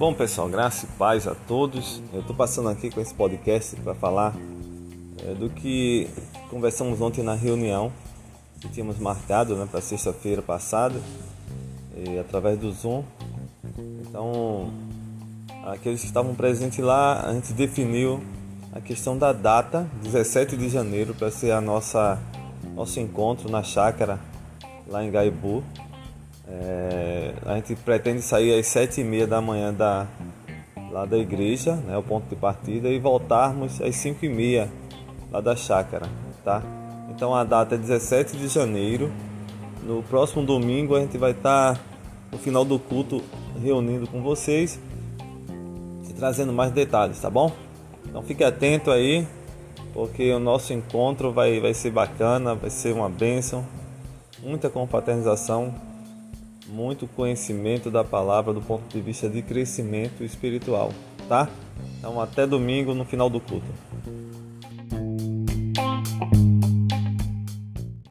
Bom, pessoal, graça e paz a todos. Eu estou passando aqui com esse podcast para falar é, do que conversamos ontem na reunião que tínhamos marcado né, para sexta-feira passada, e, através do Zoom. Então, aqueles que estavam presentes lá, a gente definiu a questão da data, 17 de janeiro, para ser a nossa nosso encontro na chácara lá em Gaibu. É, a gente pretende sair às sete e meia da manhã da, lá da igreja, né, o ponto de partida, e voltarmos às cinco e meia lá da chácara, tá? Então a data é 17 de janeiro. No próximo domingo a gente vai estar tá, no final do culto reunindo com vocês e trazendo mais detalhes, tá bom? Então fique atento aí, porque o nosso encontro vai, vai ser bacana, vai ser uma bênção, muita confraternização muito conhecimento da palavra do ponto de vista de crescimento espiritual, tá? Então até domingo no final do culto.